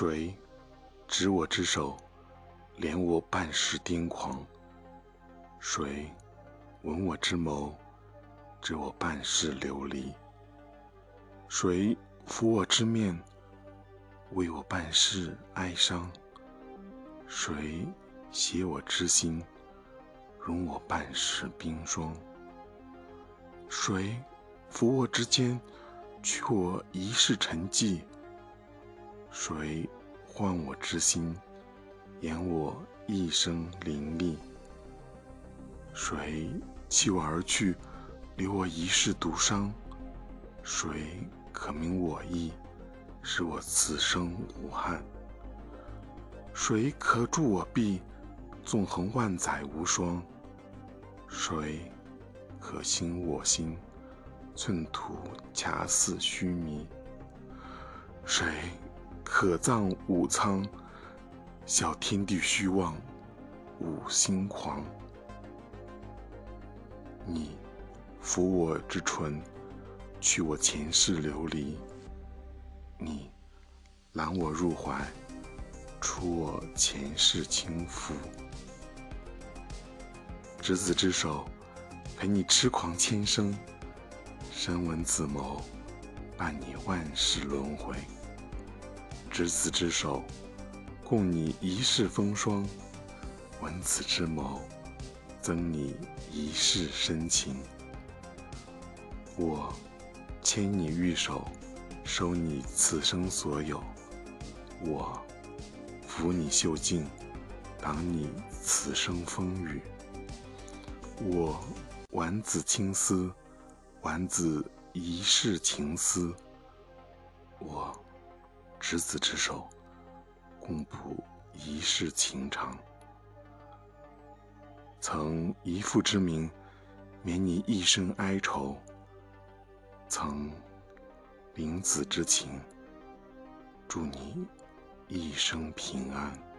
谁执我之手，怜我半世癫狂？谁吻我之眸，知我半世流离？谁抚我之面，为我半世哀伤？谁携我之心，容我半世冰霜？谁抚我之肩，去我一世沉寂？谁唤我之心，掩我一生凌厉？谁弃我而去，留我一世独伤？谁可明我意，使我此生无憾？谁可助我臂，纵横万载无双？谁可兴我心，寸土恰似须弥？谁可葬吾苍，笑天地虚妄，吾心狂？你抚我之唇，去我前世流离；你揽我入怀，除我前世轻负。执子之手，陪你痴狂千生；深吻子眸，伴你万世轮回。执子之手，共你一世风霜；吻子之眸。赠你一世深情，我牵你玉手，收你此生所有；我抚你袖颈，挡你此生风雨；我挽子青丝，挽子一世情思；我执子之手，共谱一世情长。曾以父之名，免你一生哀愁；曾明子之情，祝你一生平安。